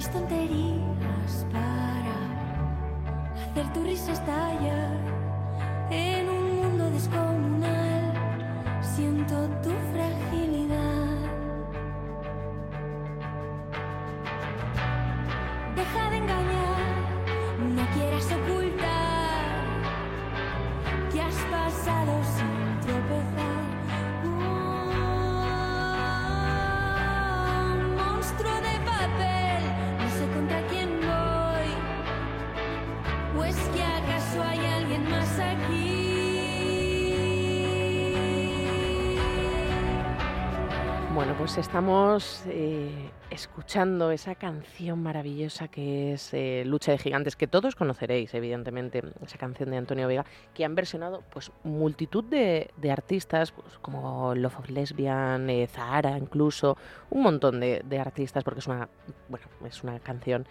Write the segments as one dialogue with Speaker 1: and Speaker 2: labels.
Speaker 1: mis tonterías para hacer tu risa estallar en un mundo descomunal. Siento tu fragilidad. Pues
Speaker 2: estamos eh, escuchando esa canción maravillosa que es eh, Lucha de Gigantes, que todos conoceréis, evidentemente, esa canción de Antonio Vega, que han versionado pues multitud de, artistas, pues, como Love of Lesbian, eh, Zahara incluso, un montón de, de artistas, porque es una, bueno, es una canción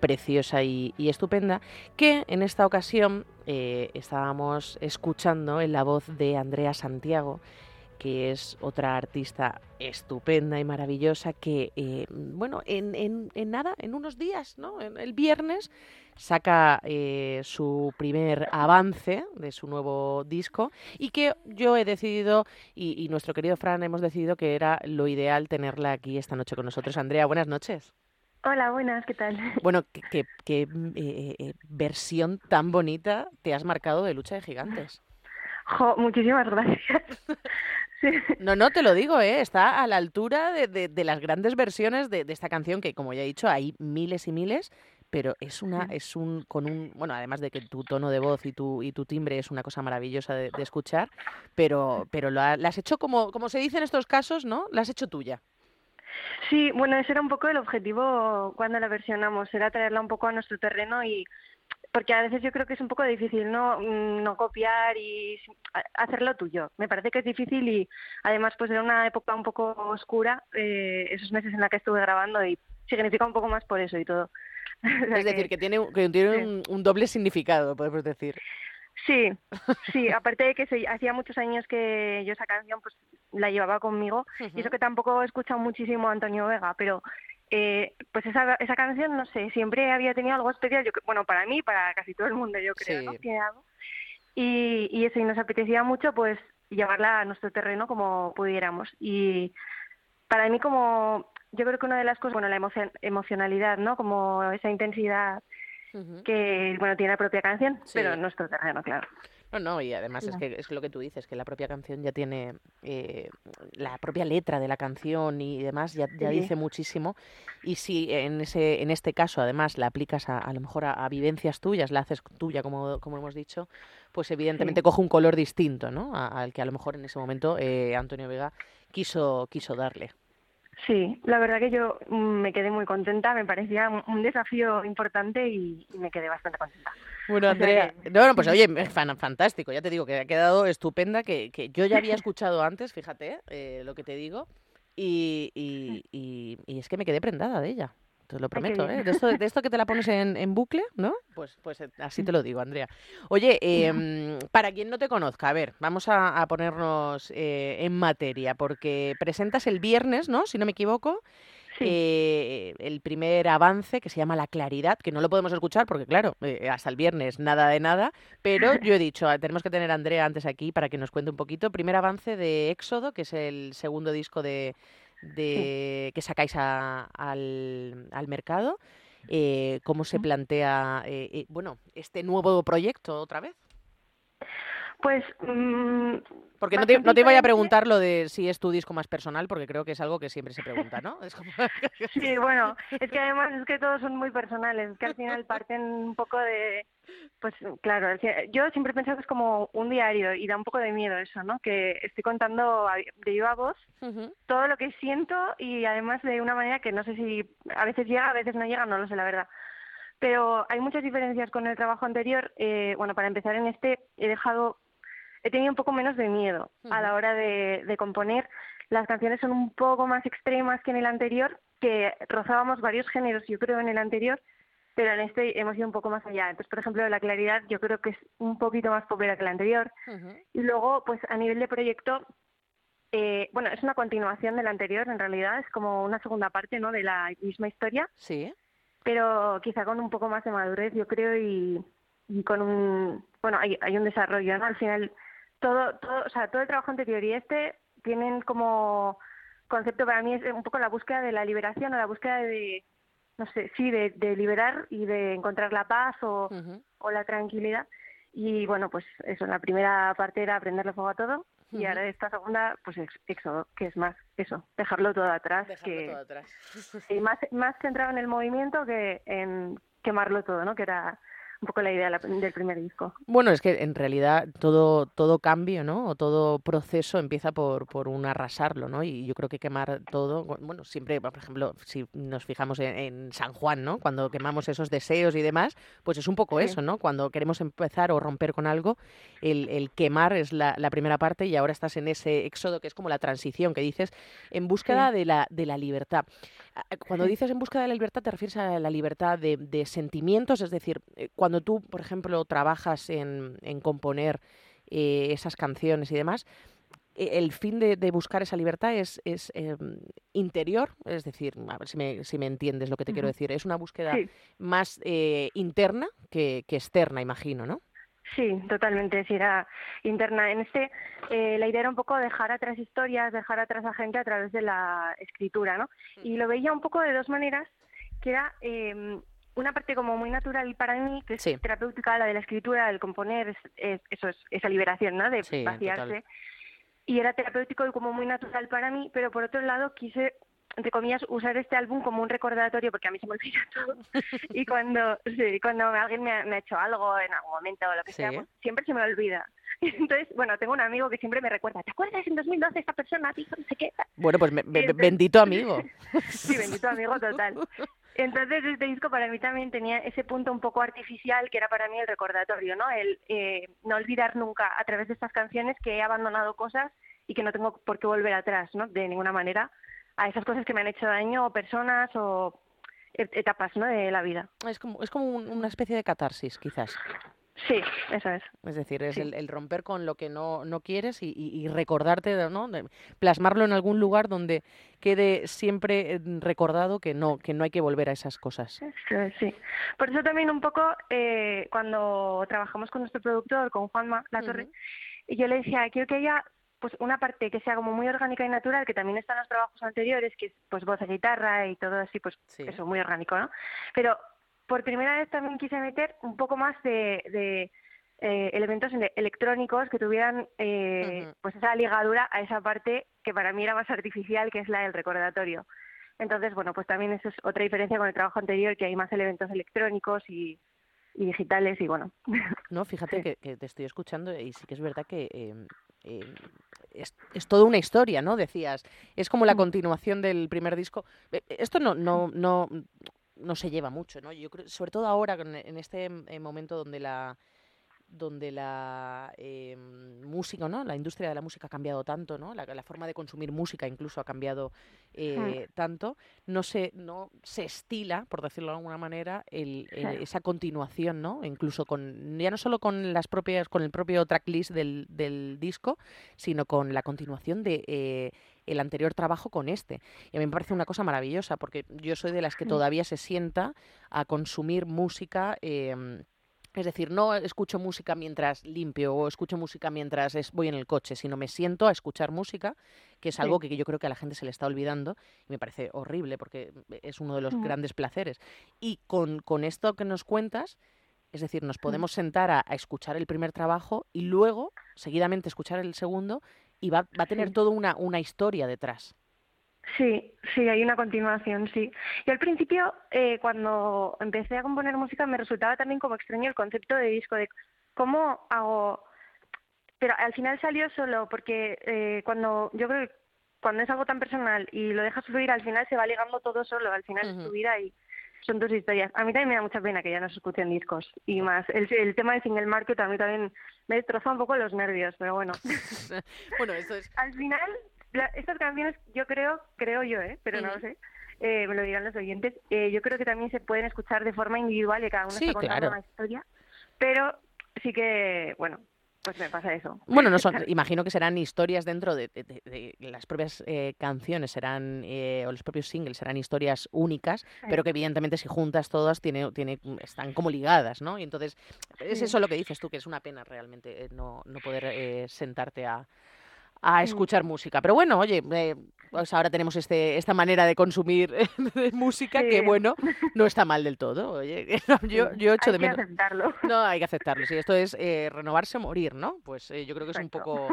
Speaker 2: preciosa y, y estupenda, que en esta ocasión eh, estábamos escuchando en la voz de Andrea Santiago, que es otra artista estupenda y maravillosa que, eh, bueno, en, en- en nada, en unos días, ¿no? En el viernes saca eh, su primer avance de su nuevo disco y que yo he decidido y, y nuestro querido Fran hemos decidido que era lo ideal tenerla aquí esta noche con nosotros. Andrea, buenas noches.
Speaker 3: Hola, buenas, ¿qué tal?
Speaker 2: Bueno, qué, qué- eh, eh, versión tan bonita te has marcado de Lucha de Gigantes.
Speaker 3: Jo, muchísimas gracias. Sí.
Speaker 2: No, no, te lo digo, ¿eh? está a la altura de, de- de las grandes versiones de, de esta canción, que como ya he dicho, hay miles y miles, pero es una, es un, con un, bueno, además de que tu tono de voz y tu, y tu timbre es una cosa maravillosa de, escuchar, pero, pero lo ha- la has hecho como, como se dice en estos casos, ¿no? La has hecho tuya.
Speaker 3: Sí, bueno, ese era un poco el objetivo cuando la versionamos, era traerla un poco a nuestro terreno y porque a veces yo creo que es un poco difícil no Mm, no copiar y hacerlo tuyo. Me parece que es difícil y además pues era una época un poco oscura eh, esos meses en la que estuve grabando y significa un poco más por eso y todo.
Speaker 2: Es decir, que tiene, un- que tiene un doble significado, podemos decir.
Speaker 3: Sí, sí, aparte de que se- hacía muchos años que yo esa canción pues la llevaba conmigo y eso que tampoco he escuchado muchísimo a Antonio Vega, pero eh, pues esa, esa canción, no sé, siempre había tenido algo especial, yo, bueno, para mí, para casi todo el mundo, yo creo, ¿no?
Speaker 2: Sí.
Speaker 3: Tiene algo. Y, y eso, y nos apetecía mucho pues llevarla a nuestro terreno como pudiéramos. Y para mí como, yo creo que una de las cosas, bueno, la emoción, emocionalidad, ¿no? Como esa intensidad que, bueno, tiene la propia canción,
Speaker 2: Sí.
Speaker 3: pero en nuestro terreno, claro.
Speaker 2: No, no, y además es que es lo que tú dices, que la propia canción ya tiene eh, la propia letra de la canción y demás, ya, ya
Speaker 3: Sí.
Speaker 2: dice muchísimo. Y si en ese, en este caso además la aplicas a, a lo mejor a, a vivencias tuyas, la haces tuya, como, como hemos dicho, pues evidentemente coge un color distinto, ¿no? Al que a lo mejor en ese momento eh, Antonio Vega quiso, quiso darle.
Speaker 3: Sí, la verdad que yo mm, me quedé muy contenta, me parecía un, desafío importante y, me quedé bastante contenta.
Speaker 2: Bueno, Andrea, no, no, pues oye, fan- fantástico, ya te digo que ha quedado estupenda, que, que yo ya había escuchado antes, fíjate eh, lo que te digo, y, y, y- y es que me quedé prendada de ella, te lo prometo. ¿eh? De esto, de esto que te la pones en, en bucle, ¿no? Pues, pues eh, así te lo digo, Andrea. Oye, em, para quien no te conozca, a ver, vamos a, a ponernos eh, en materia, porque presentas el viernes, ¿no? Si no me equivoco,
Speaker 3: Sí,
Speaker 2: eh, el primer avance que se llama La Claridad, que no lo podemos escuchar porque, claro, eh, hasta el viernes nada de nada, pero yo he dicho, ah, tenemos que tener a Andrea antes aquí para que nos cuente un poquito. Primer avance de Éxodo, que es el segundo disco de, de que sacáis a- al, al mercado. eh, cómo se plantea, eh, eh, bueno, este nuevo proyecto otra vez.
Speaker 3: Pues mm,
Speaker 2: Porque no te, no te iba a preguntar lo de si es tu disco más personal, porque creo que es algo que siempre se pregunta, ¿no? Es como...
Speaker 3: Sí, bueno, es que además es que todos son muy personales, es que al final parten un poco de, pues claro, yo siempre he pensado que es como un diario y da un poco de miedo eso, ¿no? Que estoy contando a- de viva voz
Speaker 2: Ujú.
Speaker 3: todo lo que siento y además de una manera que no sé si a veces llega, a veces no llega, no lo sé la verdad. Pero hay muchas diferencias con el trabajo anterior. Eh, bueno, para empezar en este he dejado, he tenido un poco menos de miedo a la hora de, de componer. Las canciones son un poco más extremas que en el anterior, que rozábamos varios géneros, yo creo, en el anterior, pero en este hemos ido un poco más allá. Entonces, por ejemplo, la claridad yo creo que es un poquito más popular que la anterior. Y luego, pues a nivel de proyecto, eh, bueno, es una continuación de la anterior, en realidad, es como una segunda parte, ¿no? De la misma historia,
Speaker 2: Sí.
Speaker 3: pero quizá con un poco más de madurez, yo creo, y, y con un, bueno, hay, hay un desarrollo, ¿no? Al final, todo, todo, o sea, todo el trabajo anterior y este tienen como concepto para mí es un poco la búsqueda de la liberación o la búsqueda de, no sé, sí, de, de liberar y de encontrar la paz o, la tranquilidad. Y bueno, pues eso, la primera parte era aprenderle fuego a todo y
Speaker 2: Ujú.
Speaker 3: ahora esta segunda, pues éxodo, que es más eso, dejarlo todo atrás,
Speaker 2: Dejarlo
Speaker 3: que
Speaker 2: todo atrás.
Speaker 3: y más, más centrado en el movimiento que en quemarlo todo, ¿no? Que era un poco la idea del primer disco.
Speaker 2: Bueno, es que en realidad todo, todo cambio, ¿no? O todo proceso empieza por, por un arrasarlo, ¿no? Y yo creo que quemar todo, bu- bueno, siempre, por ejemplo, si nos fijamos en, en San Juan, ¿no? Cuando quemamos esos deseos y demás, pues es un poco
Speaker 3: Sí.
Speaker 2: eso, ¿no? Cuando queremos empezar o romper con algo, el, el quemar es la, la primera parte y ahora estás en ese éxodo que es como la transición que dices, en búsqueda de, la, de la libertad. Ah, Cuando
Speaker 3: Sí.
Speaker 2: dices en búsqueda de la libertad, te refieres a la libertad de, de sentimientos, es decir, eh, cuando tú, por ejemplo, trabajas en, en componer eh, esas canciones y demás, eh, el fin de, de buscar esa libertad es, es em, interior, es decir, a ver si me, si me entiendes lo que te quiero decir, es una búsqueda
Speaker 3: Sí,
Speaker 2: más eh, interna que, que externa, imagino, ¿no?
Speaker 3: sí, totalmente, sí, era interna. En este, eh, la idea era un poco dejar atrás historias, dejar atrás a gente a través de la escritura, ¿no? Y lo veía un poco de dos maneras, que era eh, una parte como muy natural para mí, que es
Speaker 2: Sí.
Speaker 3: terapéutica, la de la escritura, el componer, es, es- eso es esa liberación, ¿no? De
Speaker 2: Sí,
Speaker 3: vaciarse.
Speaker 2: total.
Speaker 3: Y era terapéutico y como muy natural para mí, pero por otro lado quise, entre comillas, usar este álbum como un recordatorio, porque a mí se me olvida todo. y cuando, sí, cuando alguien me ha, me ha hecho algo en algún momento o lo que sea, pues siempre se me olvida. Entonces, bueno, tengo un amigo que siempre me recuerda, ¿te acuerdas en 2012 esta persona dijo no sé qué?
Speaker 2: Bueno, pues me-
Speaker 3: entonces-
Speaker 2: bendito amigo.
Speaker 3: Sí, bendito amigo total. Entonces este disco para mí también tenía ese punto un poco artificial que era para mí el recordatorio, ¿no? El eh, no olvidar nunca a través de estas canciones que he abandonado cosas y que no tengo por qué volver atrás, ¿no? De ninguna manera a esas cosas que me han hecho daño o personas o etapas, ¿no? De la vida.
Speaker 2: Es como, es como un- una especie de catarsis, quizás.
Speaker 3: Sí, eso es.
Speaker 2: Es decir, es
Speaker 3: Sí.
Speaker 2: el, el romper con lo que no, no quieres y, y- y recordarte, de- ¿no? De plasmarlo en algún lugar donde quede siempre eh, recordado que no, que no hay que volver a esas cosas.
Speaker 3: Eso es, sí. Por eso también un poco eh, cuando trabajamos con nuestro productor, con Juanma La Torre, y yo le decía, quiero que haya pues una parte que sea como muy orgánica y natural, que también está en los trabajos anteriores, que es pues voz y guitarra y todo así, pues
Speaker 2: Sí.
Speaker 3: eso, muy orgánico, ¿no? Pero por primera vez también quise meter un poco más de, de, eh, elementos ele- electrónicos que tuvieran eh, pues esa ligadura a esa parte que para mí era más artificial, que es la del recordatorio. Entonces, bueno, pues también eso es otra diferencia con el trabajo anterior, que hay más elementos electrónicos y, y digitales y bueno.
Speaker 2: No, fíjate
Speaker 3: Sí.
Speaker 2: que, que te estoy escuchando y sí que es verdad que em, em, es, es toda una historia, ¿no? Decías, es como la continuación del primer disco. Eh, Esto no, no, no, no se lleva mucho, ¿no? Yo creo, sobre todo ahora, en este eh, momento donde la donde la eh, música, ¿no? La industria de la música ha cambiado tanto, ¿no? La, la forma de consumir música incluso ha cambiado eh, tanto. No se, no se estila, por decirlo de alguna manera, el, esa continuación, ¿no? Incluso con, ya no solo con las propias, con el propio tracklist del, del disco, sino con la continuación de eh, el anterior trabajo con este. Y a mí me parece una cosa maravillosa, porque yo soy de las que todavía se sienta a consumir música. em, Es decir, no escucho música mientras limpio o escucho música mientras es, voy en el coche, sino me siento a escuchar música, que es algo que yo creo que a la gente se le está olvidando y me parece horrible porque es uno de los grandes placeres. Y con, con esto que nos cuentas, es decir, nos podemos sentar a, a escuchar el primer trabajo y luego, seguidamente, escuchar el segundo y va, va a tener
Speaker 3: Sí.
Speaker 2: toda una, una historia detrás.
Speaker 3: Sí, sí, hay una continuación, sí. Y al principio, eh, cuando empecé a componer música, me resultaba también como extraño el concepto de disco, de cómo hago... Pero al final salió solo, porque eh, cuando yo creo que cuando es algo tan personal y lo dejas fluir, al final se va ligando todo solo, al final es
Speaker 2: Ujú.
Speaker 3: tu vida y son tus historias. A mí también me da mucha pena que ya no se escuchen discos y más. El, el tema del single market a mí también me destroza un poco los nervios, pero bueno.
Speaker 2: bueno, esto es...
Speaker 3: Al final, la- estas canciones, yo creo, creo yo, ¿eh? pero no lo sé, eh, me lo dirán los oyentes, eh, yo creo que también se pueden escuchar de forma individual y cada uno
Speaker 2: Sí,
Speaker 3: está contando
Speaker 2: claro.
Speaker 3: una historia, pero sí que, bueno, pues me pasa eso.
Speaker 2: Bueno, no son, imagino que serán historias dentro de, de- de- de las propias eh, canciones, serán eh, o los propios singles serán historias únicas, pero que evidentemente si juntas todas tiene, tiene, están como ligadas, ¿no? Y entonces es eso lo que dices tú, que es una pena realmente eh, no, no poder eh, sentarte a, a
Speaker 3: Mm.
Speaker 2: escuchar música. Pero bueno, oye, eh, pues ahora tenemos este, esta manera de consumir música que, bueno, no está mal del todo. Oye, yo, yo echo
Speaker 3: hay
Speaker 2: de
Speaker 3: que
Speaker 2: menos.
Speaker 3: aceptarlo.
Speaker 2: No, hay que aceptarlo. Sí, esto es eh, renovarse o morir, ¿no? Pues eh, yo creo que es un poco,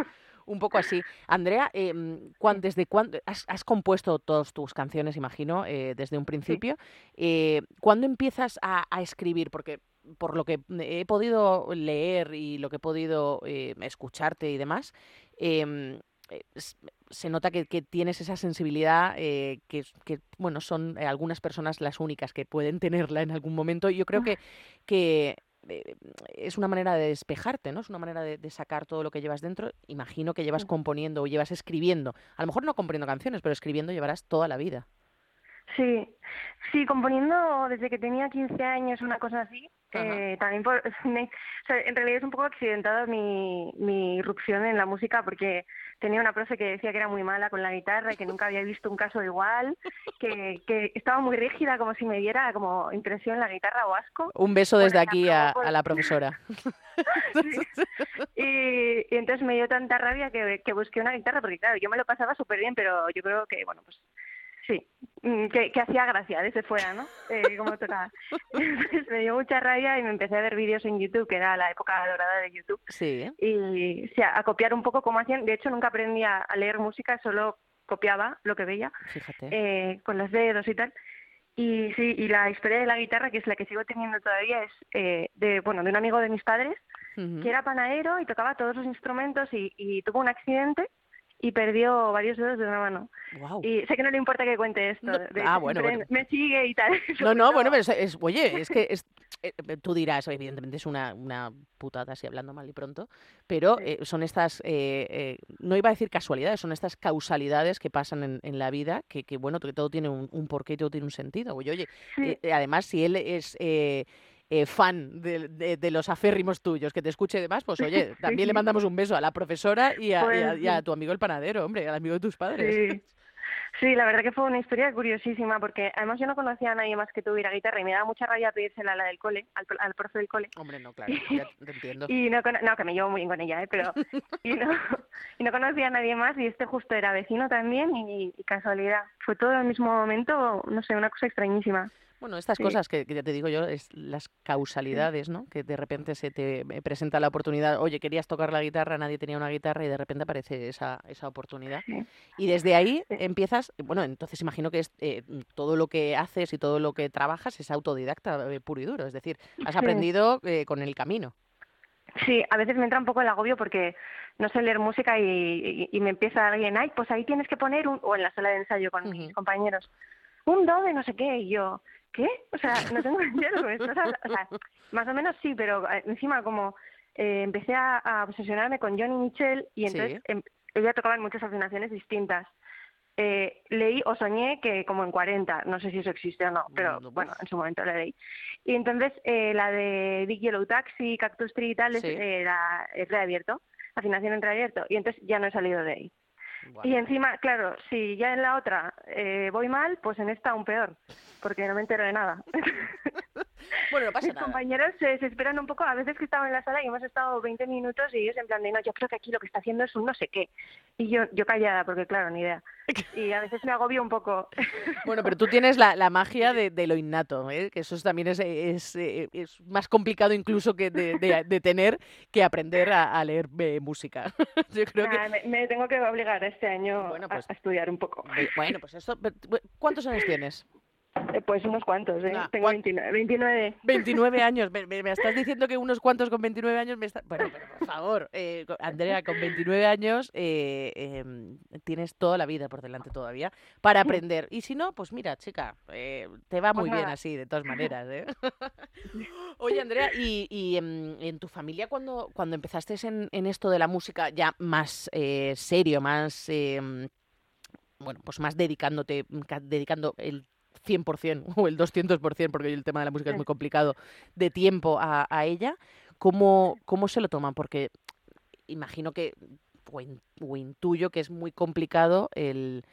Speaker 2: un poco así. Andrea, eh, cuán- ¿desde cuándo has, has compuesto todas tus canciones, imagino, eh, desde un principio? Eh, ¿Cuándo empiezas a, a escribir? Porque por lo que he podido leer y lo que he podido escucharte y demás, em, eh, s- se nota que, que tienes esa sensibilidad eh, que, bueno, son eh, algunas personas las únicas que pueden tenerla en algún momento. Y yo creo que, que eh, es una manera de despejarte, ¿no? Es una manera de, de sacar todo lo que llevas dentro. Imagino que llevas componiendo o llevas escribiendo. A lo mejor no componiendo canciones, pero escribiendo llevarás toda la vida.
Speaker 3: Sí, sí, componiendo desde que tenía 15 años, una cosa así. Eh, también por, me- o sea, en realidad es un poco accidentada mi, mi irrupción en la música porque tenía una profe que decía que era muy mala con la guitarra y que nunca había visto un caso igual, que, que estaba muy rígida como si me diera como impresión la guitarra o asco.
Speaker 2: Un beso desde aquí a, la profesora.
Speaker 3: Sí. Y, y entonces me dio tanta rabia que, que busqué una guitarra, porque claro, yo me lo pasaba súper bien, pero yo creo que, bueno, pues sí, mm, que, que hacía gracia de ese fuera, ¿no? Eh, como tocaba. Entonces me dio mucha rabia y me empecé a ver vídeos en YouTube, que era la época dorada de YouTube,
Speaker 2: Sí, ¿eh?
Speaker 3: y o sea, a copiar un poco cómo hacían. De hecho, nunca aprendí a, leer música, solo copiaba lo que veía
Speaker 2: fíjate.
Speaker 3: eh, con los dedos y tal. Y sí, y la historia de la guitarra, que es la que sigo teniendo todavía, es eh, de, bueno, de un amigo de mis padres, que era panadero y tocaba todos los instrumentos y, y tuvo un accidente y perdió varios dedos de una mano. Y sé que no le importa que cuente esto.
Speaker 2: No,
Speaker 3: de
Speaker 2: ah, bueno.
Speaker 3: Me sigue y tal.
Speaker 2: No, no, bueno, pero es, es- oye, es que es, eh, tú dirás, evidentemente es una, una putada, así hablando mal y pronto, pero
Speaker 3: Sí.
Speaker 2: eh, son estas, eh, eh, no iba a decir casualidades, son estas causalidades que pasan en, en la vida, que, que, bueno, que todo tiene un, un porqué y todo tiene un sentido. Oye, oye,
Speaker 3: Sí.
Speaker 2: eh, además, si él es eh, fan de, de- de los aférrimos tuyos, que te escuche y demás, pues oye, también le mandamos un beso a la profesora y a, y a-
Speaker 3: Pues
Speaker 2: y a
Speaker 3: sí.
Speaker 2: tu amigo el panadero, hombre, al amigo de tus padres.
Speaker 3: Sí. Sí, la verdad que fue una historia curiosísima porque además yo no conocía a nadie más que tuviera guitarra y me daba mucha rabia pedírsela a la del cole, al, al profe del cole.
Speaker 2: Hombre, no, claro, ya te entiendo.
Speaker 3: Y no, no, que me llevo muy bien con ella, ¿eh? pero y no, y no conocía a nadie más y este justo era vecino también y, y casualidad. Fue todo al mismo momento, no sé, una cosa extrañísima.
Speaker 2: Bueno, estas
Speaker 3: Sí.
Speaker 2: cosas que, que ya te digo yo, es las causalidades, ¿no? Que de repente se te eh, presenta la oportunidad, oye, querías tocar la guitarra, nadie tenía una guitarra y de repente aparece esa, esa oportunidad.
Speaker 3: Sí.
Speaker 2: Y desde ahí empiezas, bueno, entonces imagino que es, eh, todo lo que haces y todo lo que trabajas es autodidacta eh, puro y duro, es decir, has aprendido eh, con el camino.
Speaker 3: Sí, a veces me entra un poco el agobio porque no sé leer música y, y- y me empieza alguien, ay, pues ahí tienes que poner un, o en la sala de ensayo con mis compañeros, un do de no sé qué, y yo, ¿qué? O sea, no tengo idea de lo que me estás hablando. O sea, más o menos sí, pero eh, encima como eh, empecé a, a obsesionarme con Johnny Mitchell y entonces
Speaker 2: Sí.
Speaker 3: em- ella tocaba en muchas afinaciones distintas. Eh, leí o soñé que como en 40, no sé si eso existe o no, pero bueno, en su momento la leí. Y entonces eh, la de Big Yellow Taxi, Cactus Tree y tal, es,
Speaker 2: Sí.
Speaker 3: eh, la- es reabierto, afinación en reabierto, y entonces ya no he salido de ahí. Y encima, claro, si ya en la otra eh, voy mal, pues en esta aún peor, porque no me entero de nada.
Speaker 2: Bueno, no pasa
Speaker 3: Mis
Speaker 2: nada.
Speaker 3: compañeros se desesperan un poco, a veces que estaba en la sala y hemos estado 20 minutos y ellos en plan de, no, yo creo que aquí lo que está haciendo es un no sé qué. Y yo, yo callada, porque claro, ni idea. Y a veces me agobio un poco.
Speaker 2: Bueno, pero tú tienes la, la magia de, de lo innato, ¿eh? que eso es- también es, es, eh, es más complicado incluso que de, de- de tener que aprender a, a leer eh, música. Yo creo que...
Speaker 3: Nada, me, me tengo que obligar este año
Speaker 2: Bueno,
Speaker 3: a-
Speaker 2: pues-
Speaker 3: a, estudiar un poco.
Speaker 2: Bueno, pues esto... ¿Cuántos años tienes?
Speaker 3: Eh, Pues unos cuantos, ¿eh?
Speaker 2: Nah,
Speaker 3: Tengo
Speaker 2: ¿cuán-
Speaker 3: 29. 29.
Speaker 2: 29 años. Me, me- me estás diciendo que unos cuantos con 29 años me están... Bueno, pero por favor, eh, Andrea, con 29 años eh, em, tienes toda la vida por delante todavía para aprender. Y si no, pues mira, chica, eh, te va
Speaker 3: Pues
Speaker 2: muy bien
Speaker 3: nada.
Speaker 2: así, de todas maneras. ¿eh? Oye, Andrea, ¿y, y, em, en tu familia cuando, cuando empezaste en, en esto de la música ya más eh, serio, más... em, bueno, pues más dedicándote, ca- dedicando el 100% o el 200%, porque el tema de la música es muy complicado, de tiempo a, a ella, ¿cómo, ¿cómo se lo toman? Porque imagino que, o, in- o intuyo que es muy complicado el...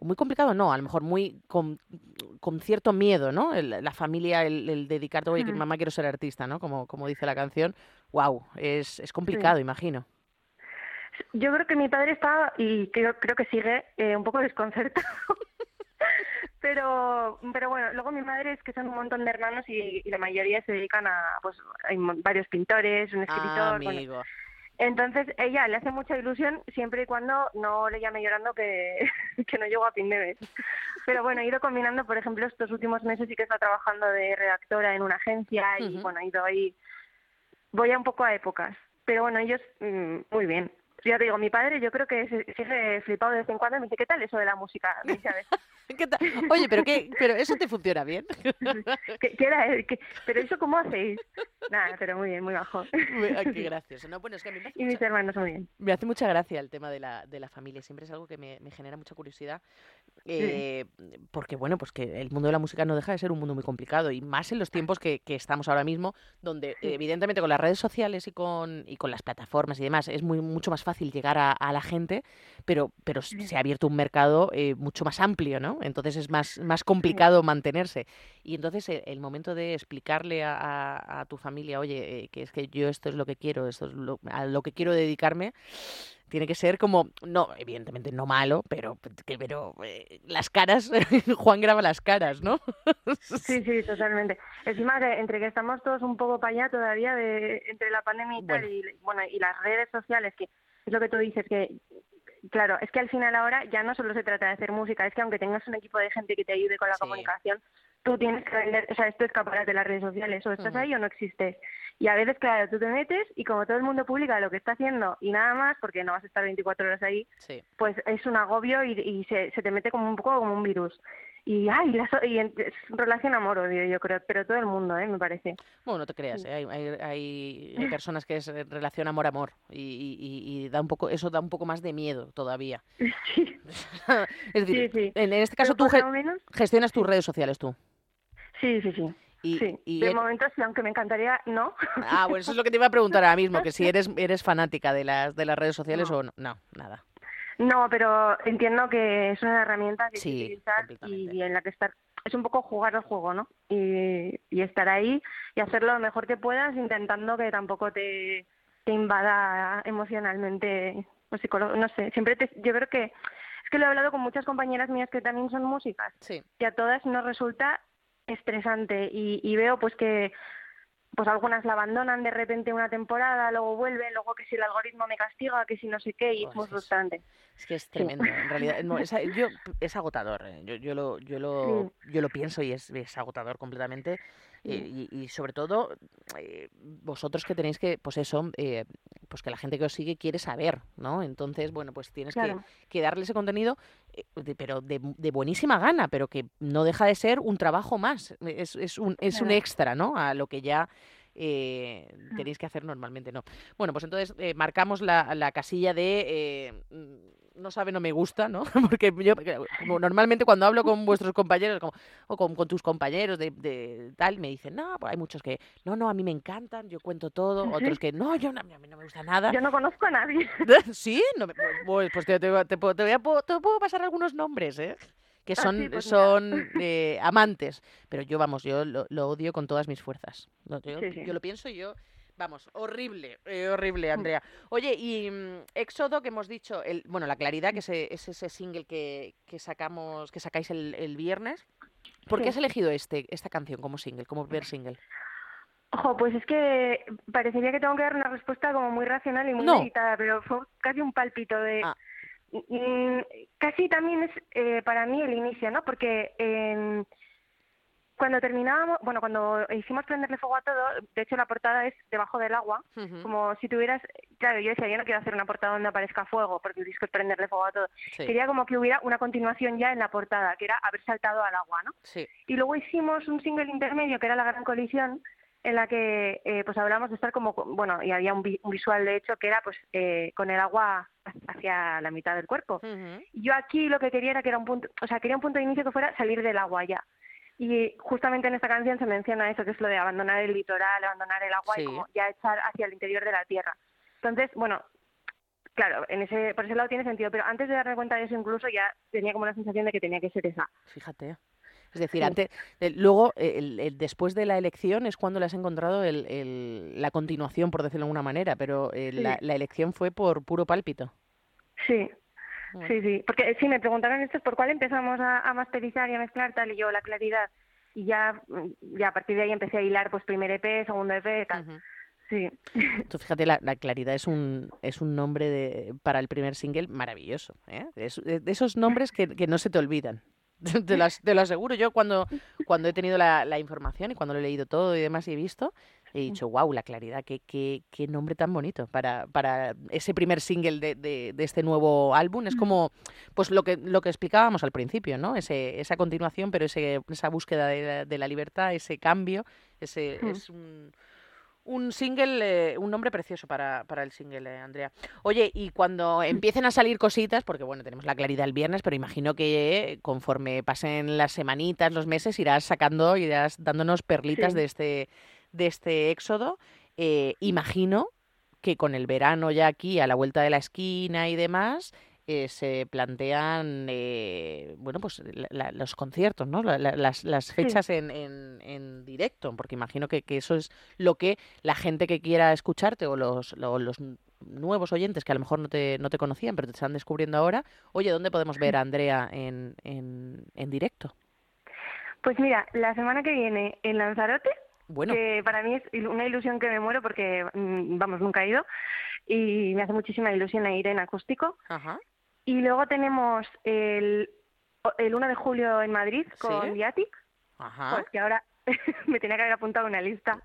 Speaker 2: Muy complicado, no, a lo mejor muy con, con cierto miedo, ¿no? El- la familia, el, el dedicarte, oye, que
Speaker 3: Ujú.
Speaker 2: mamá quiero ser artista, ¿no? Como, como dice la canción. Wow, es, es complicado, imagino.
Speaker 3: Yo creo que mi padre estaba, y creo, creo que sigue, eh, un poco desconcertado. Pero, pero bueno, luego mi madre es que son un montón de hermanos y, y la mayoría se dedican a, pues, hay varios pintores, un escritor.
Speaker 2: Ah,
Speaker 3: bueno.
Speaker 2: amigo.
Speaker 3: Entonces, ella le hace mucha ilusión siempre y cuando no le llame llorando que, que no llego a fin de mes. Pero bueno, he ido combinando, por ejemplo, estos últimos meses sí que está trabajando de redactora en una agencia y bueno, he ido ahí, voy a un poco a épocas. Pero bueno, ellos mm, muy bien. Ya te digo, mi padre yo creo que se- sigue flipado de vez en cuando y me dice, ¿qué tal eso de la música? Me dice a veces,
Speaker 2: ¿Qué tal? Oye, pero qué, pero eso te funciona bien.
Speaker 3: ¿qué, qué era? ¿Qué- ¿Pero eso cómo hacéis? Nada, pero muy bien, muy bajo.
Speaker 2: Qué gracioso. No, bueno, es que a mí me hace,
Speaker 3: Y mis hermanos muy bien.
Speaker 2: me hace mucha gracia el tema de la, de la familia. Siempre es algo que me, me genera mucha curiosidad. Eh, Porque, bueno, pues que el mundo de la música no deja de ser un mundo muy complicado. Y más en los tiempos que, que estamos ahora mismo, donde
Speaker 3: Sí.
Speaker 2: evidentemente con las redes sociales y con, y con las plataformas y demás es muy mucho más fácil llegar a, a la gente, pero, pero
Speaker 3: Sí.
Speaker 2: se ha abierto un mercado eh, mucho más amplio, ¿no? Entonces es más, más complicado mantenerse. Y entonces eh, el momento de explicarle a, a- a tu familia, oye, eh, que es que yo esto es lo que quiero, esto es lo, a lo que quiero dedicarme, tiene que ser como, no, evidentemente no malo, pero, que, pero eh, las caras, Juan graba las caras, ¿no?
Speaker 3: Sí, sí, totalmente. Encima que entre que estamos todos un poco para allá todavía de entre la pandemia y tal
Speaker 2: Bueno.
Speaker 3: y bueno y las redes sociales que es lo que tú dices que claro es que al final ahora ya no solo se trata de hacer música es que aunque tengas un equipo de gente que te ayude con la
Speaker 2: Sí.
Speaker 3: comunicación tú tienes que vender o sea esto escaparate de las redes sociales o estás ahí o no existes y a veces claro tú te metes y como todo el mundo publica lo que está haciendo y nada más porque no vas a estar 24 horas ahí
Speaker 2: Sí.
Speaker 3: pues es un agobio y, y se, se te mete como un poco como un virus. Y, ay, la so- y en- es relación amor-odio, yo creo, pero todo el mundo, ¿eh? me parece.
Speaker 2: Bueno, no te creas. ¿eh? hay, hay, hay- personas que es relación amor-amor y, y- da un poco, eso da un poco más de miedo todavía.
Speaker 3: Sí,
Speaker 2: es decir,
Speaker 3: sí, sí.
Speaker 2: en, en este caso
Speaker 3: Pero
Speaker 2: tú ge-
Speaker 3: menos,
Speaker 2: gestionas tus redes sociales tú.
Speaker 3: sí, sí, sí.
Speaker 2: Y,
Speaker 3: sí.
Speaker 2: y
Speaker 3: de
Speaker 2: er-
Speaker 3: momento sí, aunque me encantaría, no.
Speaker 2: Ah, bueno, eso es lo que te iba a preguntar ahora mismo, que si eres, eres fanática de las, de las redes sociales
Speaker 3: No.
Speaker 2: o no. No, nada.
Speaker 3: No, pero entiendo que es una herramienta que hay
Speaker 2: Sí,
Speaker 3: que utilizar y en la que estar. Es un poco jugar al juego, ¿no? Y, y estar ahí y hacerlo lo mejor que puedas, intentando que tampoco te, te invada emocionalmente o psicólogo. No sé, siempre te, yo creo que. Es que lo he hablado con muchas compañeras mías que también son músicas
Speaker 2: Sí.
Speaker 3: y a todas nos resulta estresante y, y veo pues que pues algunas la abandonan de repente una temporada, luego vuelven, luego que si el algoritmo me castiga, que si no sé qué, y es muy frustrante.
Speaker 2: Es que es tremendo, en realidad. no, es, yo, es agotador. eh, Yo, yo, lo, yo, lo, yo lo pienso y es, es agotador completamente. Eh, y, y sobre todo, eh, vosotros que tenéis que, pues eso, eh, pues que la gente que os sigue quiere saber, ¿no? Entonces, bueno, pues tienes que,
Speaker 3: Claro.
Speaker 2: que darle ese contenido, eh, de- pero de, de buenísima gana, pero que no deja de ser un trabajo más. Es, es, un, es un extra, ¿no? A lo que ya eh, tenéis que hacer normalmente, ¿no? Bueno, pues entonces eh, marcamos la, la casilla de eh, mm, no sabe, no me gusta, ¿no? Porque yo como normalmente cuando hablo con vuestros compañeros como, o con, con tus compañeros de, de tal, me dicen, no, pues hay muchos que, no, no, a mí me encantan, yo cuento todo, otros que, no, yo no, a mí no me gusta nada.
Speaker 3: Yo no conozco a nadie.
Speaker 2: ¿Sí? No me- pues pues te, te- te puedo- te voy a te puedo pasar algunos nombres, ¿eh? Que
Speaker 3: Ah,
Speaker 2: son,
Speaker 3: sí, pues
Speaker 2: son eh, amantes. Pero yo, vamos, yo lo, lo odio con todas mis fuerzas. Yo,
Speaker 3: Sí, sí.
Speaker 2: yo lo pienso y yo, vamos, horrible, eh, horrible, Andrea. Oye, y mm, Éxodo, que hemos dicho, el, bueno, La Claridad, que ese- es ese single que, que sacamos, que sacáis el, el viernes. ¿Por qué has elegido este, esta canción como single, como primer single?
Speaker 3: Ojo, pues es que parecería que tengo que dar una respuesta como muy racional y muy
Speaker 2: No.
Speaker 3: meditada, pero fue casi un pálpito de...
Speaker 2: Ah.
Speaker 3: Mm, casi también es eh, para mí el inicio, ¿no? Porque em, cuando terminábamos, bueno, cuando hicimos prenderle fuego a todo, de hecho la portada es debajo del agua, como si tuvieras, claro, yo decía, yo no quiero hacer una portada donde aparezca fuego, porque el disco es prenderle fuego a todo.
Speaker 2: sí,
Speaker 3: Quería como que hubiera una continuación ya en la portada, que era haber saltado al agua, ¿no?
Speaker 2: sí.
Speaker 3: Y luego hicimos un single intermedio que era La Gran Colisión, en la que eh, pues hablamos de estar como, bueno, y había un, vi- un visual de hecho que era pues eh, con el agua hacia la mitad del cuerpo. Yo aquí lo que quería era que era un punto, o sea, quería un punto de inicio que fuera salir del agua ya. Y justamente en esta canción se menciona eso, que es lo de abandonar el litoral, abandonar el agua
Speaker 2: Sí.
Speaker 3: y como ya echar hacia el interior de la tierra. Entonces, bueno, claro, en ese, por ese lado tiene sentido, pero antes de darme cuenta de eso incluso ya tenía como la sensación de que tenía que ser esa.
Speaker 2: Fíjate. Es decir,
Speaker 3: Sí.
Speaker 2: antes, eh, luego, eh, el- el- después de la elección es cuando le has encontrado el- la continuación, por decirlo de alguna manera, pero eh,
Speaker 3: Sí.
Speaker 2: la, la elección fue por puro pálpito.
Speaker 3: Sí. Sí, sí, porque sí me preguntaron estos por cuál empezamos a, a masterizar y a mezclar tal y yo la claridad y ya mm, ya a partir de ahí empecé a hilar pues primer EP, segundo EP, tal. Sí.
Speaker 2: Tú fíjate, la, la claridad es un, es un nombre de, para el primer single maravilloso. ¿eh? Es- de de esos nombres que, que no se te olvidan. Te lo, te lo aseguro. Yo cuando, cuando he tenido la, la información y cuando lo he leído todo y demás y he visto, he dicho, wow, la claridad, qué, qué, qué nombre tan bonito para, para ese primer single de, de, de este nuevo álbum. Es como pues lo que, lo que explicábamos al principio, ¿no? Ese, esa continuación, pero ese, esa búsqueda de la, de la libertad, ese cambio, ese es un, un single, eh, un nombre precioso para, para el single, eh, Andrea. Oye, y cuando empiecen a salir cositas, porque bueno, tenemos la claridad el viernes, pero imagino que eh, conforme pasen las semanitas, los meses, irás sacando, irás dándonos perlitas
Speaker 3: Sí.
Speaker 2: de este, de este éxodo. Eh, imagino que con el verano ya aquí a la vuelta de la esquina y demás, eh, se plantean eh, bueno pues la- la- los conciertos, ¿no? La- la- las, las fechas en, en- en directo, porque imagino que, que eso es lo que la gente que quiera escucharte o los, lo- los n- nuevos oyentes que a lo mejor no te, no te conocían, pero te están descubriendo ahora, oye, ¿dónde podemos ver a Andrea en, en, en directo?
Speaker 3: Pues mira, la semana que viene en Lanzarote,
Speaker 2: Bueno,
Speaker 3: que para mí es una ilusión que me muero porque, mm, vamos, nunca he ido y me hace muchísima ilusión ir en acústico.
Speaker 2: ajá,
Speaker 3: Y luego tenemos el, el 1 de julio en Madrid con
Speaker 2: Sí.
Speaker 3: Diatic,
Speaker 2: ajá.
Speaker 3: pues que ahora me tenía que haber apuntado una lista.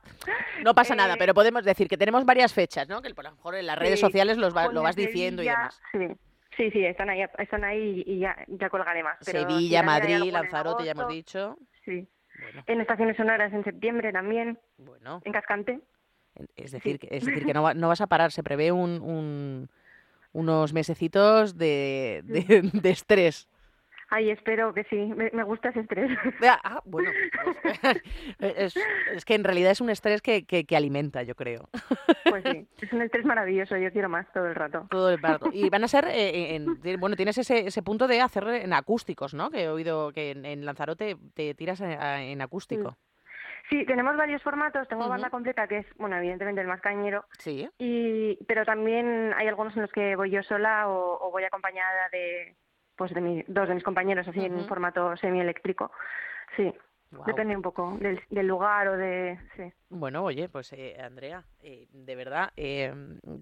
Speaker 2: No pasa nada,
Speaker 3: eh,
Speaker 2: pero podemos decir que tenemos varias fechas, ¿no? Que por lo mejor en las redes
Speaker 3: Sí,
Speaker 2: sociales los va- lo vas diciendo y demás.
Speaker 3: Sí, sí, sí, están ahí, están ahí y ya, ya colgaré más. pero
Speaker 2: Sevilla, Madrid, Lanzarote, ya hemos dicho.
Speaker 3: Sí.
Speaker 2: Bueno,
Speaker 3: En estaciones sonoras en septiembre también,
Speaker 2: bueno.
Speaker 3: en Cascante.
Speaker 2: Es decir, que, es decir que no, va- no vas a parar, se prevé un, un- unos mesecitos de, de, de estrés.
Speaker 3: Ay, espero que sí, me, me gusta ese estrés.
Speaker 2: Ah, ah, bueno, pues, es, es que en realidad es un estrés que, que, que alimenta, yo creo,
Speaker 3: Pues sí, es un estrés maravilloso, yo quiero más todo el rato.
Speaker 2: todo el rato. Y van a ser, eh, en, en- bueno, tienes ese, ese punto de hacer en acústicos, ¿no? Que he oído que en, en Lanzarote te tiras en acústico.
Speaker 3: Sí, tenemos varios formatos, tengo
Speaker 2: Ujú.
Speaker 3: banda completa que es, bueno, evidentemente el más cañero,
Speaker 2: Sí,
Speaker 3: y pero también hay algunos en los que voy yo sola o, o voy acompañada de pues de mi- dos de mis compañeros así en un formato semieléctrico. Sí, depende un poco del, del lugar o de sí.
Speaker 2: Bueno, oye, pues eh, Andrea, eh, de verdad, eh,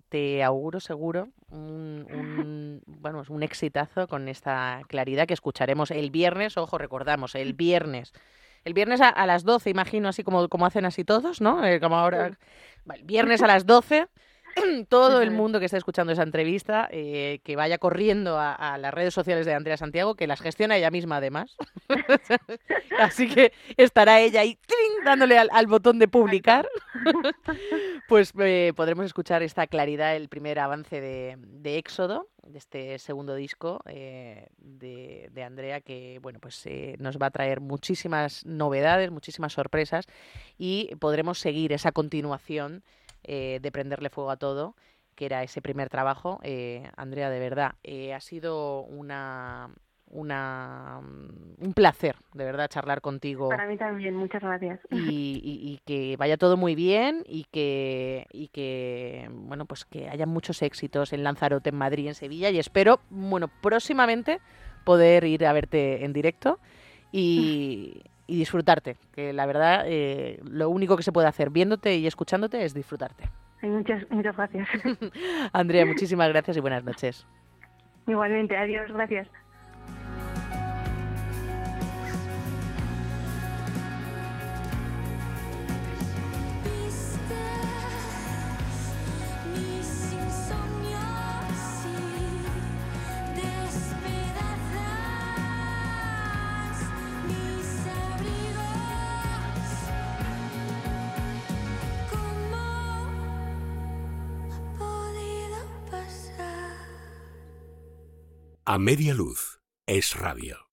Speaker 2: te auguro seguro un, un, bueno, un exitazo con esta claridad que escucharemos el viernes, ojo, recordamos, el viernes. El viernes a, a las 12, imagino, así como, como hacen así todos, ¿no? Eh, como ahora. Vale, viernes a las 12. Todo el mundo que esté escuchando esa entrevista, eh, que vaya corriendo a, a las redes sociales de Andrea Santiago, que las gestiona ella misma además. Así que estará ella ahí dándole al, al botón de publicar. pues eh, podremos escuchar esta claridad, el primer avance de, de Éxodo, de este segundo disco eh, de, de Andrea, que bueno, pues eh, nos va a traer muchísimas novedades, muchísimas sorpresas y podremos seguir esa continuación eh, de prenderle fuego a todo que era ese primer trabajo. Eh, Andrea, de verdad, eh, ha sido una, una, un placer, de verdad, charlar contigo.
Speaker 1: Para mí también, muchas gracias.
Speaker 2: Y, que vaya todo muy bien y que, y que, bueno, pues que haya muchos éxitos en Lanzarote, en Madrid, en Sevilla y espero, bueno, próximamente poder ir a verte en directo y, disfrutarte, que la verdad eh, lo único que se puede hacer viéndote y escuchándote es disfrutarte.
Speaker 1: Muchas, muchas gracias.
Speaker 2: Andrea, muchísimas gracias y buenas noches.
Speaker 1: Igualmente, adiós, gracias.
Speaker 4: A media luz es radio.